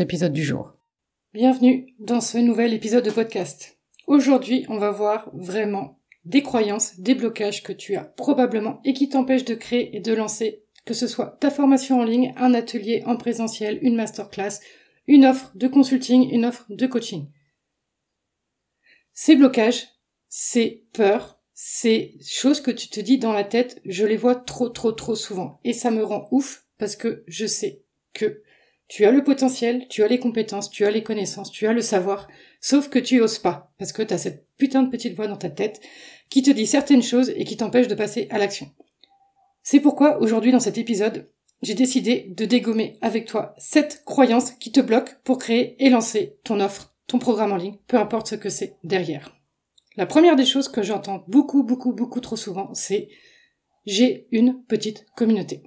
épisode du jour. Bienvenue dans ce nouvel épisode de podcast. Aujourd'hui, on va voir vraiment des croyances, des blocages que tu as probablement et qui t'empêchent de créer et de lancer que ce soit ta formation en ligne, un atelier en présentiel, une masterclass, une offre de consulting, une offre de coaching. Ces blocages, ces peurs, ces choses que tu te dis dans la tête, je les vois trop trop trop souvent. Et ça me rend ouf parce que je sais que tu as le potentiel, tu as les compétences, tu as les connaissances, tu as le savoir, sauf que tu oses pas, parce que tu as cette putain de petite voix dans ta tête qui te dit certaines choses et qui t'empêche de passer à l'action. C'est pourquoi aujourd'hui dans cet épisode, j'ai décidé de dégommer avec toi cette croyance qui te bloque pour créer et lancer ton offre, ton programme en ligne, peu importe ce que c'est derrière. La première des choses que j'entends beaucoup, beaucoup, beaucoup trop souvent, c'est j'ai une petite communauté.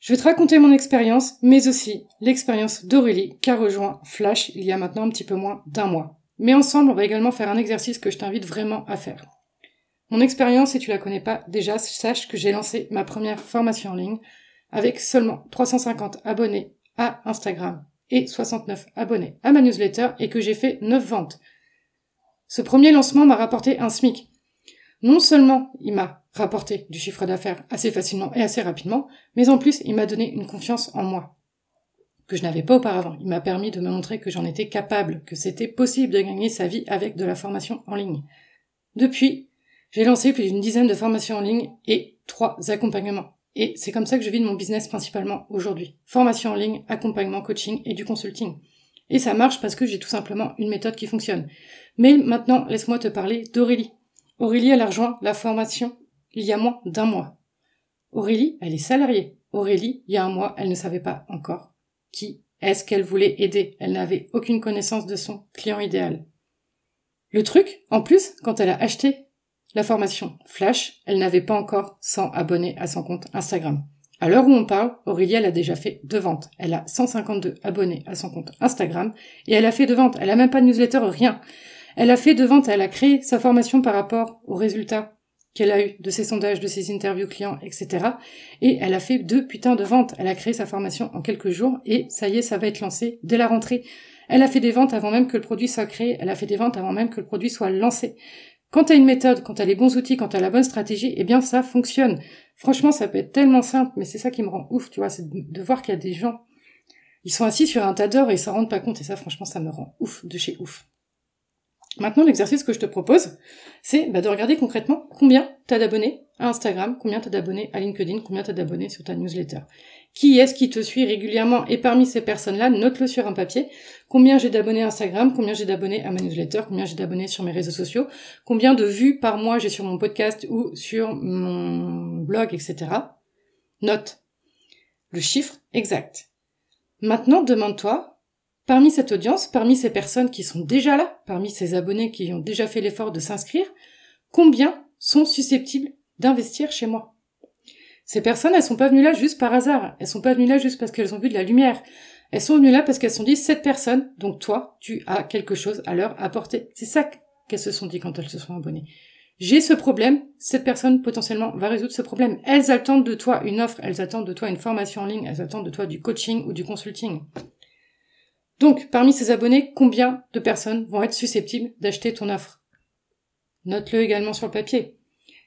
Je vais te raconter mon expérience, mais aussi l'expérience d'Aurélie qui a rejoint Flash il y a maintenant un petit peu moins d'un mois. Mais ensemble, on va également faire un exercice que je t'invite vraiment à faire. Mon expérience, si tu la connais pas déjà, sache que j'ai lancé ma première formation en ligne avec seulement 350 abonnés à Instagram et 69 abonnés à ma newsletter et que j'ai fait 9 ventes. Ce premier lancement m'a rapporté un SMIC. Non seulement il m'a rapporté du chiffre d'affaires assez facilement et assez rapidement, mais en plus il m'a donné une confiance en moi que je n'avais pas auparavant. Il m'a permis de me montrer que j'en étais capable, que c'était possible de gagner sa vie avec de la formation en ligne. Depuis, j'ai lancé plus d'une dizaine de formations en ligne et trois accompagnements. Et c'est comme ça que je vis de mon business principalement aujourd'hui. Formation en ligne, accompagnement, coaching et du consulting. Et ça marche parce que j'ai tout simplement une méthode qui fonctionne. Mais maintenant, laisse-moi te parler d'Aurélie. Aurélie, elle a rejoint la formation il y a moins d'un mois. Aurélie, elle est salariée. Aurélie, il y a un mois, elle ne savait pas encore qui est-ce qu'elle voulait aider. Elle n'avait aucune connaissance de son client idéal. Le truc, en plus, quand elle a acheté la formation Flash, elle n'avait pas encore 100 abonnés à son compte Instagram. À l'heure où on parle, Aurélie, elle a déjà fait deux ventes. Elle a 152 abonnés à son compte Instagram et elle a fait deux ventes. Elle a même pas de newsletter, rien. Elle a fait deux ventes, elle a créé sa formation par rapport aux résultats qu'elle a eu de ses sondages, de ses interviews clients, etc. Et elle a fait deux putains de ventes. Elle a créé sa formation en quelques jours et ça y est, ça va être lancé dès la rentrée. Elle a fait des ventes avant même que le produit soit créé. Elle a fait des ventes avant même que le produit soit lancé. Quand tu as une méthode, quand tu as les bons outils, quand tu as la bonne stratégie, eh bien ça fonctionne. Franchement, ça peut être tellement simple, mais c'est ça qui me rend ouf, tu vois, c'est de, voir qu'il y a des gens, ils sont assis sur un tas d'or et ils s'en rendent pas compte, et ça franchement, ça me rend ouf de chez ouf. Maintenant, l'exercice que je te propose, c'est bah, de regarder concrètement combien tu as d'abonnés à Instagram, combien tu as d'abonnés à LinkedIn, combien tu as d'abonnés sur ta newsletter. Qui est-ce qui te suit régulièrement Et parmi ces personnes-là, note-le sur un papier. Combien j'ai d'abonnés à Instagram, combien j'ai d'abonnés à ma newsletter, combien j'ai d'abonnés sur mes réseaux sociaux, combien de vues par mois j'ai sur mon podcast ou sur mon blog, etc. Note le chiffre exact. Maintenant, demande-toi, parmi cette audience, parmi ces personnes qui sont déjà là, parmi ces abonnés qui ont déjà fait l'effort de s'inscrire, combien sont susceptibles d'investir chez moi? Ces personnes, elles sont pas venues là juste par hasard. Elles sont pas venues là juste parce qu'elles ont vu de la lumière. Elles sont venues là parce qu'elles se sont dit, cette personne, donc toi, tu as quelque chose à leur apporter. C'est ça qu'elles se sont dit quand elles se sont abonnées. J'ai ce problème, cette personne potentiellement va résoudre ce problème. Elles attendent de toi une offre, elles attendent de toi une formation en ligne, elles attendent de toi du coaching ou du consulting. Donc, parmi ces abonnés, combien de personnes vont être susceptibles d'acheter ton offre? Note-le également sur le papier.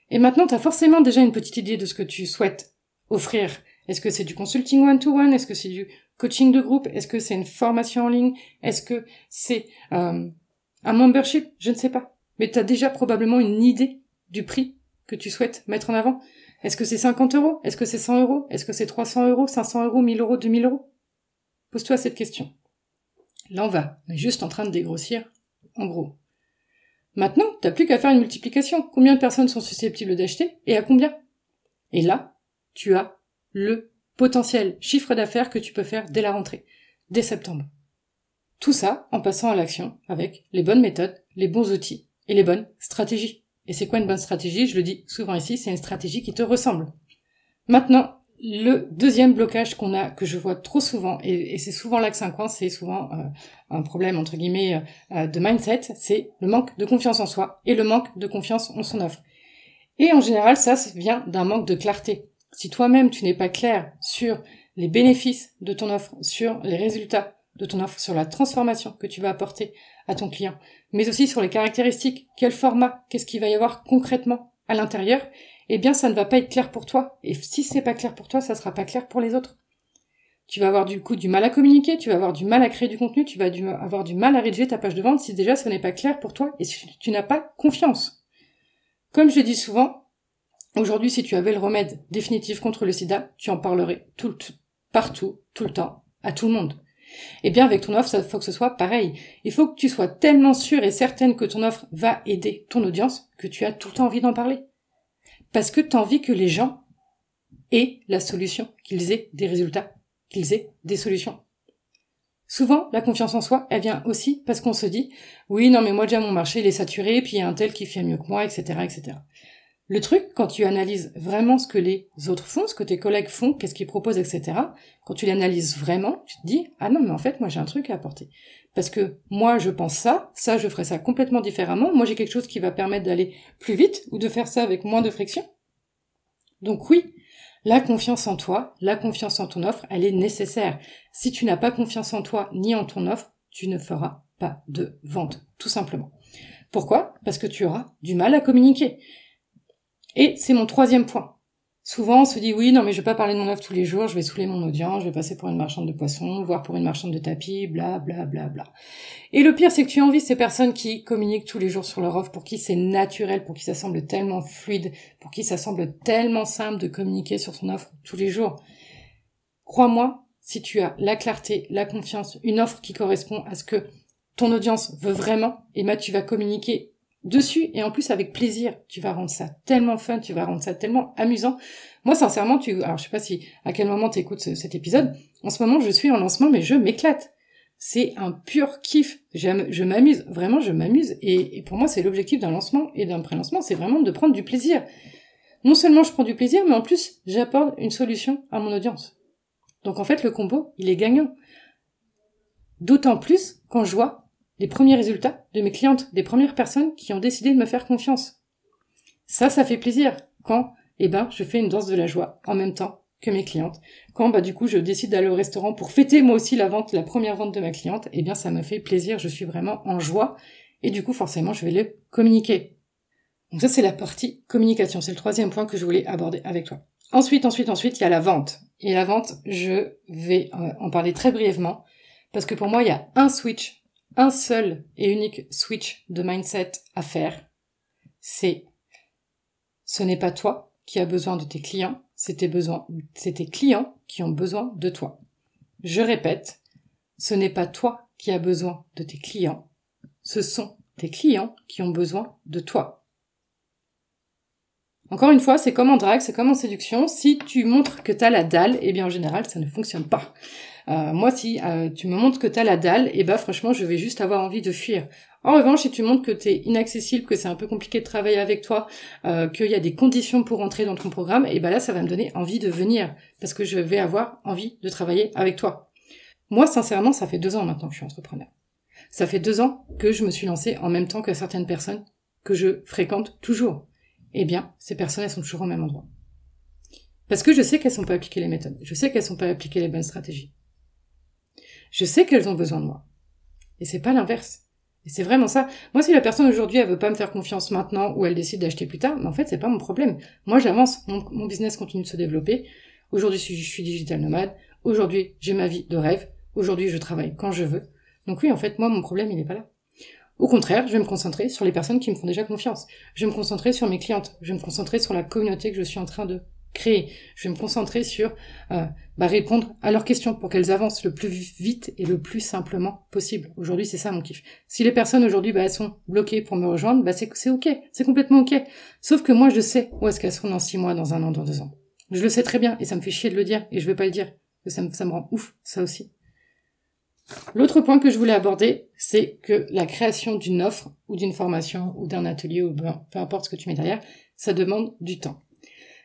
Et maintenant, tu as forcément déjà une petite idée de ce que tu souhaites offrir. Est-ce que c'est du consulting one-to-one? Est-ce que c'est du coaching de groupe? Est-ce que c'est une formation en ligne? Est-ce que c'est euh, un membership? Je ne sais pas. Mais tu as déjà probablement une idée du prix que tu souhaites mettre en avant. Est-ce que c'est 50 euros? Est-ce que c'est 100 euros? Est-ce que c'est 300 euros? 500 euros? 1000 euros? 2000 euros? Pose-toi cette question. Va. On est juste en train de dégrossir, en gros. Maintenant, t'as plus qu'à faire une multiplication. Combien de personnes sont susceptibles d'acheter et à combien? Et là, tu as le potentiel chiffre d'affaires que tu peux faire dès la rentrée, dès septembre. Tout ça en passant à l'action avec les bonnes méthodes, les bons outils et les bonnes stratégies. Et c'est quoi une bonne stratégie? Je le dis souvent ici, c'est une stratégie qui te ressemble. Maintenant, le deuxième blocage qu'on a, que je vois trop souvent, et, c'est souvent là que c'est souvent euh, un problème entre guillemets euh, euh, de mindset, c'est le manque de confiance en soi et le manque de confiance en son offre. Et en général, ça, ça vient d'un manque de clarté. Si toi-même tu n'es pas clair sur les bénéfices de ton offre, sur les résultats de ton offre, sur la transformation que tu vas apporter à ton client, mais aussi sur les caractéristiques, quel format, qu'est-ce qu'il va y avoir concrètement à l'intérieur, eh bien ça ne va pas être clair pour toi. Et si c'est pas clair pour toi, ça sera pas clair pour les autres. Tu vas avoir du coup du mal à communiquer, tu vas avoir du mal à créer du contenu, tu vas avoir du mal à rédiger ta page de vente si déjà ce n'est pas clair pour toi et si tu n'as pas confiance. Comme je dis souvent, aujourd'hui si tu avais le remède définitif contre le sida, tu en parlerais tout, partout, tout le temps, à tout le monde. Eh bien, avec ton offre, ça faut que ce soit pareil. Il faut que tu sois tellement sûr et certaine que ton offre va aider ton audience que tu as tout le temps envie d'en parler parce que tu as envie que les gens aient la solution, qu'ils aient des résultats, qu'ils aient des solutions. Souvent, la confiance en soi, elle vient aussi parce qu'on se dit, oui, non, mais moi déjà mon marché, il est saturé, puis il y a un tel qui fait mieux que moi, etc., etc. Le truc, quand tu analyses vraiment ce que les autres font, ce que tes collègues font, qu'est-ce qu'ils proposent, etc., quand tu l'analyses vraiment, tu te dis, ah non, mais en fait, moi j'ai un truc à apporter. Parce que moi je pense ça, ça je ferai ça complètement différemment, moi j'ai quelque chose qui va permettre d'aller plus vite ou de faire ça avec moins de friction. Donc oui, la confiance en toi, la confiance en ton offre, elle est nécessaire. Si tu n'as pas confiance en toi ni en ton offre, tu ne feras pas de vente, tout simplement. Pourquoi? Parce que tu auras du mal à communiquer. Et c'est mon troisième point. Souvent, on se dit oui, non, mais je vais pas parler de mon offre tous les jours, je vais saouler mon audience, je vais passer pour une marchande de poissons, voire pour une marchande de tapis, bla, bla, bla, bla. Et le pire, c'est que tu as envie ces personnes qui communiquent tous les jours sur leur offre, pour qui c'est naturel, pour qui ça semble tellement fluide, pour qui ça semble tellement simple de communiquer sur son offre tous les jours. Crois-moi, si tu as la clarté, la confiance, une offre qui correspond à ce que ton audience veut vraiment, et ben, tu vas communiquer dessus et en plus avec plaisir. Tu vas rendre ça tellement fun, tu vas rendre ça tellement amusant. Moi, sincèrement, tu, alors je sais pas si à quel moment tu écoutes cet épisode. En ce moment, je suis en lancement, mais je m'éclate. C'est un pur kiff. Je m'amuse, vraiment, je m'amuse. Et, pour moi, c'est l'objectif d'un lancement et d'un pré-lancement, c'est vraiment de prendre du plaisir. Non seulement je prends du plaisir, mais en plus, j'apporte une solution à mon audience. Donc en fait, le combo, il est gagnant. D'autant plus quand je vois les premiers résultats de mes clientes, des premières personnes qui ont décidé de me faire confiance. Ça, ça fait plaisir quand, eh ben, je fais une danse de la joie en même temps que mes clientes. Quand, bah, du coup, je décide d'aller au restaurant pour fêter moi aussi la vente, la première vente de ma cliente, eh bien, ça me fait plaisir, je suis vraiment en joie. Et du coup, forcément, je vais le communiquer. Donc ça, c'est la partie communication. C'est le troisième point que je voulais aborder avec toi. Ensuite, ensuite, ensuite, il y a la vente. Et la vente, je vais euh, en parler très brièvement. Parce que pour moi, il y a un switch un seul et unique switch de mindset à faire, c'est ce n'est pas toi qui as besoin de tes clients, c'est tes clients qui ont besoin de toi. Je répète, ce n'est pas toi qui as besoin de tes clients, ce sont tes clients qui ont besoin de toi. Encore une fois, c'est comme en drague, c'est comme en séduction. Si tu montres que tu as la dalle, eh bien en général, ça ne fonctionne pas. Euh, moi, si euh, tu me montres que t'as la dalle, eh ben, franchement, je vais juste avoir envie de fuir. En revanche, si tu montres que t'es inaccessible, que c'est un peu compliqué de travailler avec toi, euh, qu'il y a des conditions pour entrer dans ton programme, eh ben là, ça va me donner envie de venir, parce que je vais avoir envie de travailler avec toi. Moi, sincèrement, ça fait deux ans maintenant que je suis entrepreneur. Ça fait deux ans que je me suis lancée en même temps que certaines personnes que je fréquente toujours. Eh bien, ces personnes, elles sont toujours au même endroit. Parce que je sais qu'elles sont pas appliquées les méthodes. Je sais qu'elles sont pas appliquées les bonnes stratégies. Je sais qu'elles ont besoin de moi. Et c'est pas l'inverse. Et c'est vraiment ça. Moi, si la personne aujourd'hui, elle veut pas me faire confiance maintenant ou elle décide d'acheter plus tard, mais en fait, c'est pas mon problème. Moi, j'avance. Mon, business continue de se développer. Aujourd'hui, je suis digital nomade. Aujourd'hui, j'ai ma vie de rêve. Aujourd'hui, je travaille quand je veux. Donc oui, en fait, moi, mon problème, il n'est pas là. Au contraire, je vais me concentrer sur les personnes qui me font déjà confiance. Je vais me concentrer sur mes clientes. Je vais me concentrer sur la communauté que je suis en train de créer. Je vais me concentrer sur euh, bah, répondre à leurs questions pour qu'elles avancent le plus vite et le plus simplement possible. Aujourd'hui, c'est ça mon kiff. Si les personnes aujourd'hui bah, sont bloquées pour me rejoindre, bah, c'est ok, c'est complètement ok. Sauf que moi, je sais où est-ce qu'elles seront dans six mois, dans un an, dans deux ans. Je le sais très bien et ça me fait chier de le dire et je veux pas le dire. Ça me, ça me rend ouf, ça aussi. L'autre point que je voulais aborder, c'est que la création d'une offre ou d'une formation ou d'un atelier ou peu importe ce que tu mets derrière, ça demande du temps.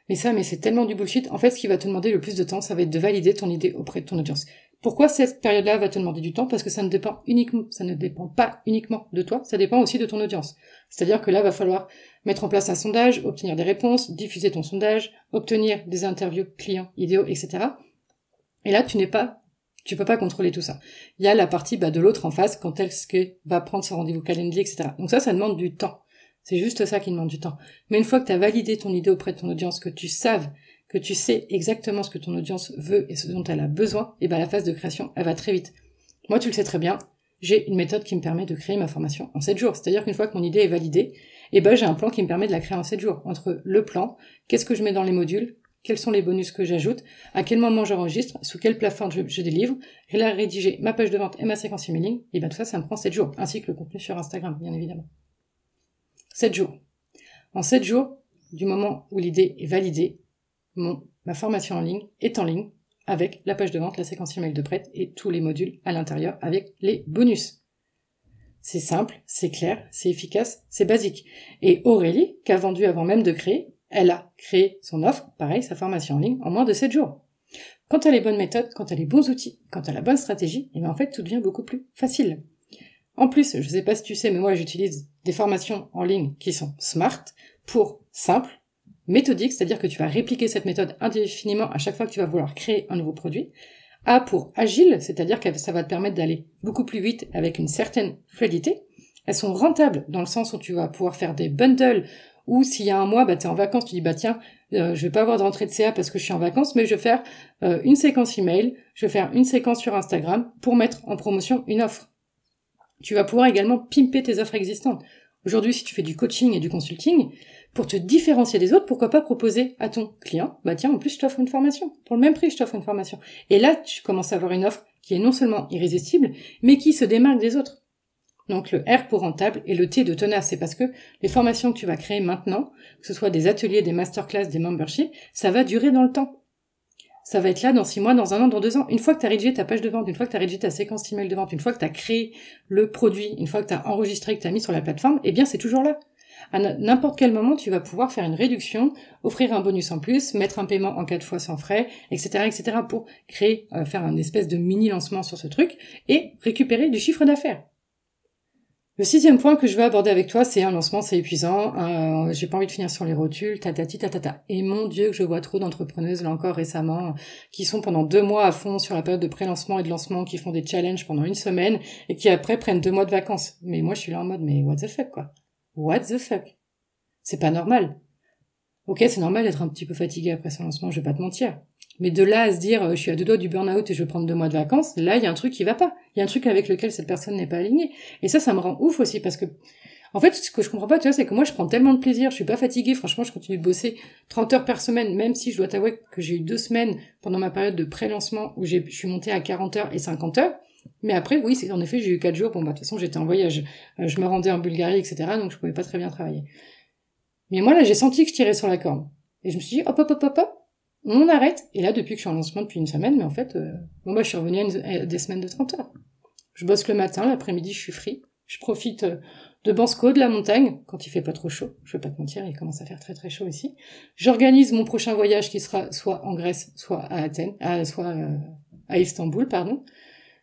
Mais ça, mais c'est tellement du bullshit. En fait, ce qui va te demander le plus de temps, ça va être de valider ton idée auprès de ton audience. Pourquoi cette période-là va te demander du temps? Parce que ça ne dépend ça ne dépend pas uniquement de toi, ça dépend aussi de ton audience. C'est-à-dire que là, va falloir mettre en place un sondage, obtenir des réponses, diffuser ton sondage, obtenir des interviews clients idéaux, etc. Et là, tu n'es pas, tu peux pas contrôler tout ça. Il y a la partie bah, de l'autre en face quand elle va prendre son rendez-vous calendrier, etc. Donc ça, ça demande du temps. C'est juste ça qui demande du temps. Mais une fois que tu as validé ton idée auprès de ton audience, que tu saves, que tu sais exactement ce que ton audience veut et ce dont elle a besoin, et ben la phase de création, elle va très vite. Moi, tu le sais très bien, j'ai une méthode qui me permet de créer ma formation en 7 jours. C'est-à-dire qu'une fois que mon idée est validée, et ben j'ai un plan qui me permet de la créer en 7 jours. Entre le plan, qu'est-ce que je mets dans les modules, quels sont les bonus que j'ajoute, à quel moment j'enregistre, sous quelle plateforme je, délivre, la rédiger ma page de vente et ma séquence emailing, et ben tout ça, ça me prend 7 jours, ainsi que le contenu sur Instagram, bien évidemment. 7 jours. En 7 jours, du moment où l'idée est validée, mon, ma formation en ligne est en ligne avec la page de vente, la séquence email de prête et tous les modules à l'intérieur avec les bonus. C'est simple, c'est clair, c'est efficace, c'est basique. Et Aurélie, qui a vendu avant même de créer, elle a créé son offre, pareil, sa formation en ligne, en moins de 7 jours. Quand a les bonnes méthodes, quand elle a les bons outils, quand elle a la bonne stratégie, et eh bien en fait tout devient beaucoup plus facile. En plus, je sais pas si tu sais, mais moi j'utilise des formations en ligne qui sont smart pour simple, méthodique, c'est-à-dire que tu vas répliquer cette méthode indéfiniment à chaque fois que tu vas vouloir créer un nouveau produit. A pour agile, c'est-à-dire que ça va te permettre d'aller beaucoup plus vite avec une certaine fluidité. Elles sont rentables dans le sens où tu vas pouvoir faire des bundles ou s'il y a un mois, bah, tu es en vacances, tu dis, bah tiens, euh, je vais pas avoir de rentrée de CA parce que je suis en vacances, mais je vais faire euh, une séquence email, je vais faire une séquence sur Instagram pour mettre en promotion une offre. Tu vas pouvoir également pimper tes offres existantes. Aujourd'hui, si tu fais du coaching et du consulting, pour te différencier des autres, pourquoi pas proposer à ton client, bah tiens, en plus, je t'offre une formation. Pour le même prix, je t'offre une formation. Et là, tu commences à avoir une offre qui est non seulement irrésistible, mais qui se démarque des autres. Donc le R pour rentable et le T de tenace, c'est parce que les formations que tu vas créer maintenant, que ce soit des ateliers, des masterclass, des memberships, ça va durer dans le temps ça va être là dans six mois, dans un an, dans deux ans. Une fois que tu as rédigé ta page de vente, une fois que tu as rédigé ta séquence email de vente, une fois que tu as créé le produit, une fois que tu as enregistré, que tu as mis sur la plateforme, eh bien c'est toujours là. À n'importe quel moment, tu vas pouvoir faire une réduction, offrir un bonus en plus, mettre un paiement en quatre fois sans frais, etc., etc., pour créer, euh, faire un espèce de mini lancement sur ce truc et récupérer du chiffre d'affaires. Le sixième point que je veux aborder avec toi, c'est un lancement, c'est épuisant. Euh, j'ai pas envie de finir sur les rotules, tatati tatata. Et mon Dieu, que je vois trop d'entrepreneuses là encore récemment qui sont pendant deux mois à fond sur la période de pré-lancement et de lancement, qui font des challenges pendant une semaine et qui après prennent deux mois de vacances. Mais moi, je suis là en mode, mais what the fuck quoi What the fuck C'est pas normal. Ok, c'est normal d'être un petit peu fatigué après son lancement, je vais pas te mentir. Mais de là à se dire, euh, je suis à deux doigts du burn-out et je vais prendre deux mois de vacances, là, il y a un truc qui va pas. Il y a un truc avec lequel cette personne n'est pas alignée. Et ça, ça me rend ouf aussi parce que, en fait, ce que je comprends pas, tu vois, c'est que moi, je prends tellement de plaisir, je suis pas fatiguée, franchement, je continue de bosser 30 heures par semaine, même si je dois t'avouer que j'ai eu deux semaines pendant ma période de pré-lancement où je suis montée à 40 heures et 50 heures. Mais après, oui, c'est en effet, j'ai eu quatre jours. Bon, bah, de toute façon, j'étais en voyage. Euh, je me rendais en Bulgarie, etc. Donc, je pouvais pas très bien travailler. Mais moi, là, j'ai senti que je tirais sur la corde. Et je me suis dit, hop, hop, hop, hop, hop, on arrête. Et là, depuis que je suis en lancement depuis une semaine, mais en fait, euh, bon, bah, je suis revenue à, des semaines de 30 heures. Je bosse le matin, l'après-midi, je suis free. Je profite euh, de Bansko, de la montagne, quand il fait pas trop chaud. Je vais pas te mentir, il commence à faire très très chaud ici. J'organise mon prochain voyage qui sera soit en Grèce, soit à Athènes, à, soit euh, à Istanbul, pardon.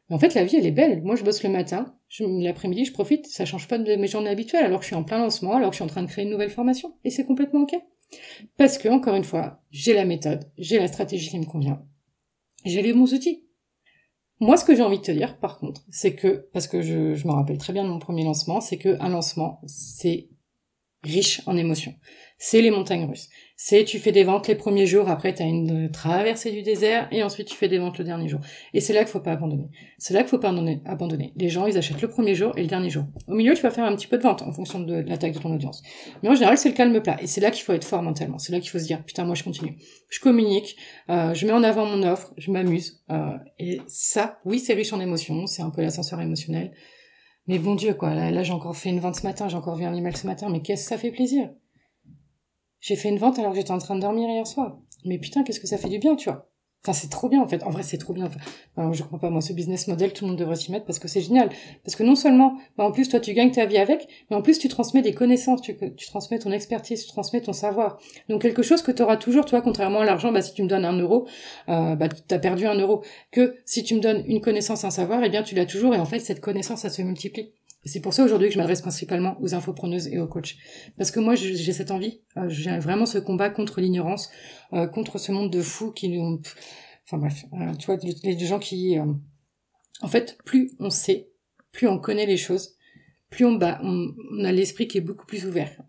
Mais en fait, la vie, elle est belle. Moi, je bosse le matin, l'après-midi, je profite. Ça change pas de mes journées habituelles, alors que je suis en plein lancement, alors que je suis en train de créer une nouvelle formation. Et c'est complètement ok. Parce que, encore une fois, j'ai la méthode, j'ai la stratégie qui me convient, j'ai les bons outils. Moi, ce que j'ai envie de te dire, par contre, c'est que, parce que je, je me rappelle très bien de mon premier lancement, c'est que un lancement, c'est riche en émotions. C'est les montagnes russes c'est tu fais des ventes les premiers jours, après tu as une traversée du désert, et ensuite tu fais des ventes le dernier jour. Et c'est là qu'il faut pas abandonner. C'est là qu'il faut pas abandonner. Les gens, ils achètent le premier jour et le dernier jour. Au milieu, tu vas faire un petit peu de vente en fonction de, la taille de ton audience. Mais en général, c'est le calme plat. Et c'est là qu'il faut être fort mentalement. C'est là qu'il faut se dire, putain, moi je continue. Je communique, euh, je mets en avant mon offre, je m'amuse. Euh, et ça, oui, c'est riche en émotions, c'est un peu l'ascenseur émotionnel. Mais bon Dieu, quoi, là, là j'ai encore fait une vente ce matin, j'ai encore vu un email ce matin, mais qu'est-ce que ça fait plaisir? J'ai fait une vente alors que j'étais en train de dormir hier soir. Mais putain, qu'est-ce que ça fait du bien, tu vois. Enfin, c'est trop bien en fait. En vrai, c'est trop bien. Enfin, je comprends pas moi ce business model, tout le monde devrait s'y mettre parce que c'est génial. Parce que non seulement, bah, en plus toi tu gagnes ta vie avec, mais en plus tu transmets des connaissances, tu, tu transmets ton expertise, tu transmets ton savoir. Donc quelque chose que tu auras toujours, toi, contrairement à l'argent, bah si tu me donnes un euro, euh, bah t'as perdu un euro. Que si tu me donnes une connaissance, un savoir, eh bien tu l'as toujours et en fait cette connaissance ça se multiplie. C'est pour ça aujourd'hui que je m'adresse principalement aux infopreneuses et aux coachs. Parce que moi, j'ai cette envie, euh, j'ai vraiment ce combat contre l'ignorance, euh, contre ce monde de fous qui nous... Enfin bref, euh, tu vois, les, gens qui... En fait, plus on sait, plus on connaît les choses, plus on, bah, on, a l'esprit qui est beaucoup plus ouvert.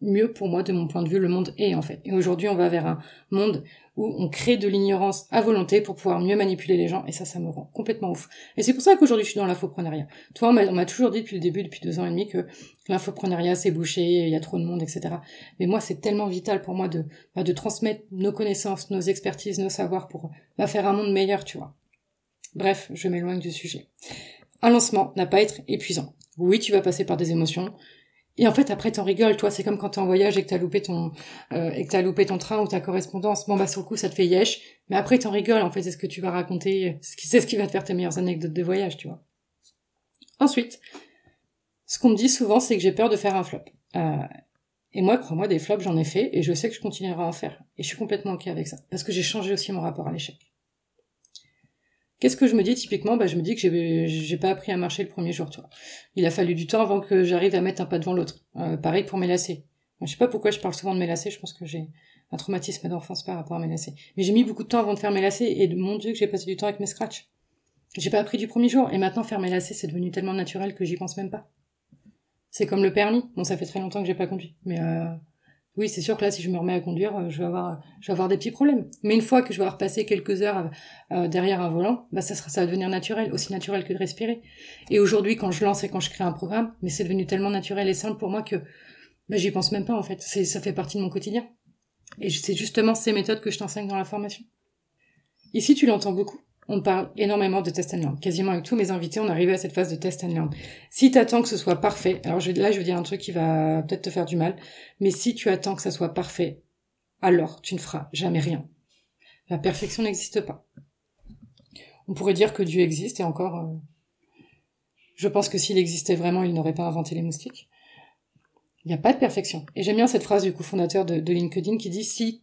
Mieux pour moi, de mon point de vue, le monde est en fait. Et aujourd'hui, on va vers un monde où on crée de l'ignorance à volonté pour pouvoir mieux manipuler les gens, et ça, ça me rend complètement ouf. Et c'est pour ça qu'aujourd'hui, je suis dans l'infoprenariat. Toi, on m'a toujours dit depuis le début, depuis deux ans et demi, que l'infoprenariat, c'est bouché, il y a trop de monde, etc. Mais moi, c'est tellement vital pour moi de, bah, de transmettre nos connaissances, nos expertises, nos savoirs pour bah, faire un monde meilleur, tu vois. Bref, je m'éloigne du sujet. Un lancement n'a pas à être épuisant. Oui, tu vas passer par des émotions, et en fait, après, t'en rigoles, toi. C'est comme quand t'es en voyage et que t'as loupé ton, euh, et que t'as loupé ton train ou ta correspondance. Bon, bah, sur le coup, ça te fait yesh. Mais après, t'en rigoles, en fait. C'est ce que tu vas raconter. C'est ce qui va te faire tes meilleures anecdotes de voyage, tu vois. Ensuite, ce qu'on me dit souvent, c'est que j'ai peur de faire un flop. Euh, et moi, crois-moi, des flops, j'en ai fait et je sais que je continuerai à en faire. Et je suis complètement ok avec ça. Parce que j'ai changé aussi mon rapport à l'échec. Qu'est-ce que je me dis typiquement? Bah, Je me dis que j'ai, j'ai pas appris à marcher le premier jour. Tu. Il a fallu du temps avant que j'arrive à mettre un pas devant l'autre. Euh, pareil pour mes lacets. Je sais pas pourquoi je parle souvent de mes lacets. Je pense que j'ai un traumatisme d'enfance par rapport à mes lacets. Mais j'ai mis beaucoup de temps avant de faire mes lacets et mon dieu que j'ai passé du temps avec mes scratchs. J'ai pas appris du premier jour et maintenant faire mes lacets c'est devenu tellement naturel que j'y pense même pas. C'est comme le permis. Bon, ça fait très longtemps que j'ai pas conduit, mais euh, oui, c'est sûr que là, si je me remets à conduire, euh, je vais avoir, des petits problèmes. Mais une fois que je vais avoir passé quelques heures euh, derrière un volant, bah ça sera, va devenir naturel, aussi naturel que de respirer. Et aujourd'hui, quand je lance et quand je crée un programme, mais c'est devenu tellement naturel et simple pour moi que bah, j'y pense même pas en fait. Ça fait partie de mon quotidien. Et c'est justement ces méthodes que je t'enseigne dans la formation. Ici, tu l'entends beaucoup on parle énormément de test and learn. Quasiment avec tous mes invités, on arrive à cette phase de test and learn. Si tu attends que ce soit parfait, alors là je vais dire un truc qui va peut-être te faire du mal, mais si tu attends que ça soit parfait, alors tu ne feras jamais rien. La perfection n'existe pas. On pourrait dire que Dieu existe et encore, euh, je pense que s'il existait vraiment, il n'aurait pas inventé les moustiques. Il n'y a pas de perfection. Et j'aime bien cette phrase du cofondateur de, de LinkedIn qui dit si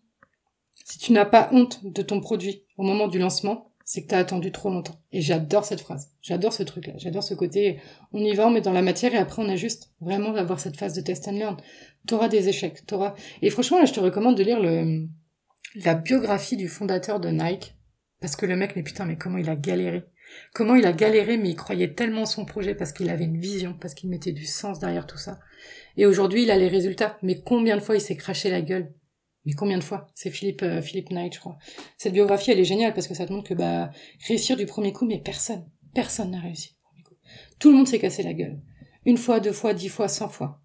si tu n'as pas honte de ton produit au moment du lancement, c'est que t'as attendu trop longtemps. Et j'adore cette phrase. J'adore ce truc-là. J'adore ce côté, on y va, on met dans la matière et après on ajuste. Vraiment d'avoir cette phase de test and learn. T'auras des échecs, t'auras... Et franchement, là, je te recommande de lire le, la biographie du fondateur de Nike. Parce que le mec, mais putain, mais comment il a galéré. Comment il a galéré, mais il croyait tellement son projet parce qu'il avait une vision, parce qu'il mettait du sens derrière tout ça. Et aujourd'hui, il a les résultats. Mais combien de fois il s'est craché la gueule mais combien de fois C'est Philippe euh, Philippe Knight, je crois. Cette biographie, elle est géniale parce que ça te montre que bah réussir du premier coup, mais personne, personne n'a réussi. Tout le monde s'est cassé la gueule. Une fois, deux fois, dix fois, cent fois.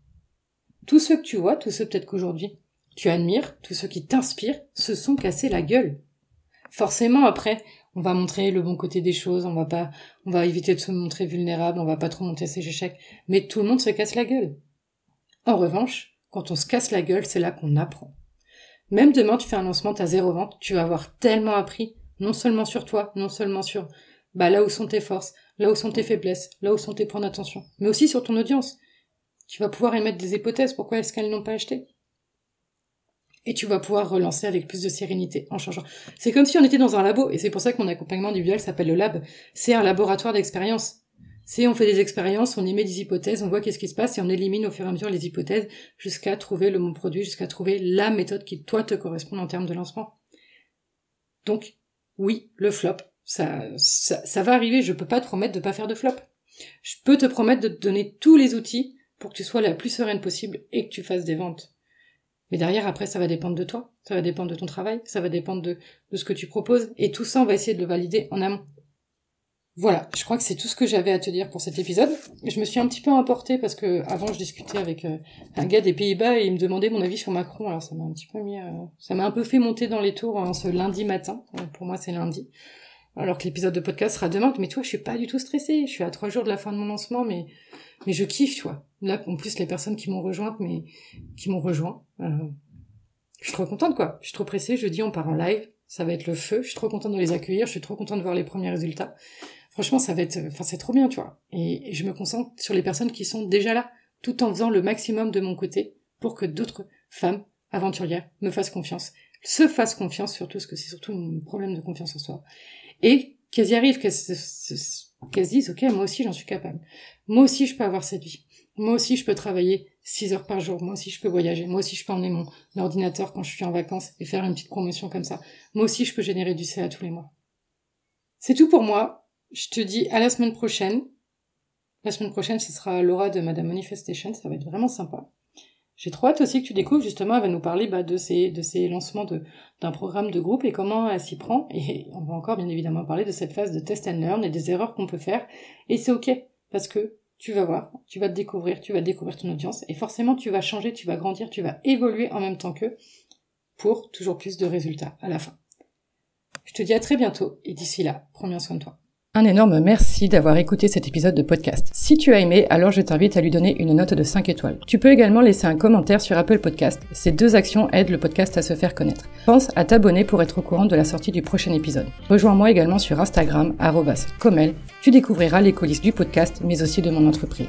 Tous ceux que tu vois, tous ceux peut-être qu'aujourd'hui tu admires, tous ceux qui t'inspirent, se sont cassés la gueule. Forcément, après, on va montrer le bon côté des choses, on va pas, on va éviter de se montrer vulnérable, on va pas trop monter ses échecs, mais tout le monde se casse la gueule. En revanche, quand on se casse la gueule, c'est là qu'on apprend. Même demain, tu fais un lancement, tu as zéro vente, tu vas avoir tellement appris, non seulement sur toi, non seulement sur bah, là où sont tes forces, là où sont tes faiblesses, là où sont tes points d'attention, mais aussi sur ton audience. Tu vas pouvoir émettre des hypothèses, pourquoi est-ce qu'elles n'ont pas acheté? Et tu vas pouvoir relancer avec plus de sérénité en changeant. C'est comme si on était dans un labo, et c'est pour ça que mon accompagnement individuel s'appelle le lab. C'est un laboratoire d'expérience. C'est on fait des expériences, on émet des hypothèses, on voit qu'est-ce qui se passe et on élimine au fur et à mesure les hypothèses jusqu'à trouver le bon produit, jusqu'à trouver la méthode qui toi te correspond en termes de lancement. Donc, oui, le flop, ça, ça, va arriver, je peux pas te promettre de pas faire de flop. Je peux te promettre de te donner tous les outils pour que tu sois la plus sereine possible et que tu fasses des ventes. Mais derrière, après, ça va dépendre de toi, ça va dépendre de ton travail, ça va dépendre de, de ce que tu proposes, et tout ça, on va essayer de le valider en amont. Voilà, je crois que c'est tout ce que j'avais à te dire pour cet épisode. Je me suis un petit peu emportée parce que avant je discutais avec euh, un gars des Pays-Bas et il me demandait mon avis sur Macron. Alors ça m'a un petit peu mis, euh, ça m'a un peu fait monter dans les tours hein, ce lundi matin. Euh, pour moi c'est lundi. Alors que l'épisode de podcast sera demain. Mais toi, je suis pas du tout stressée. Je suis à trois jours de la fin de mon lancement, mais mais je kiffe, tu vois. Là, en plus les personnes qui m'ont rejointe, mais qui m'ont rejoint, je suis trop contente quoi. Je suis trop pressée, jeudi on part en live, ça va être le feu, je suis trop contente de les accueillir, je suis trop contente de voir les premiers résultats. Franchement, ça va être, enfin c'est trop bien, tu vois. Et, je me concentre sur les personnes qui sont déjà là, tout en faisant le maximum de mon côté pour que d'autres femmes aventurières me fassent confiance, se fassent confiance surtout, parce que c'est surtout un problème de confiance en soi. Et qu'elles y arrivent, qu'elles se disent, ok, moi aussi j'en suis capable. Moi aussi je peux avoir cette vie. Moi aussi je peux travailler 6 heures par jour. Moi aussi, je peux voyager. Moi aussi, je peux emmener mon ordinateur quand je suis en vacances et faire une petite promotion comme ça. Moi aussi, je peux générer du CA tous les mois. C'est tout pour moi. Je te dis à la semaine prochaine. La semaine prochaine, ce sera Laura de Madame Manifestation. Ça va être vraiment sympa. J'ai trop hâte aussi que tu découvres, justement, elle va nous parler bah, de ces de ces lancements d'un programme de groupe et comment elle s'y prend. Et on va encore bien évidemment parler de cette phase de test and learn et des erreurs qu'on peut faire. Et c'est ok, parce que tu vas voir, tu vas te découvrir, tu vas découvrir ton audience, et forcément tu vas changer, tu vas grandir, tu vas évoluer en même temps qu'eux pour toujours plus de résultats à la fin. Je te dis à très bientôt, et d'ici là, prends bien soin de toi. Un énorme merci d'avoir écouté cet épisode de podcast. Si tu as aimé, alors je t'invite à lui donner une note de 5 étoiles. Tu peux également laisser un commentaire sur Apple Podcast. Ces deux actions aident le podcast à se faire connaître. Pense à t'abonner pour être au courant de la sortie du prochain épisode. Rejoins-moi également sur Instagram, comel. Tu découvriras les coulisses du podcast, mais aussi de mon entreprise.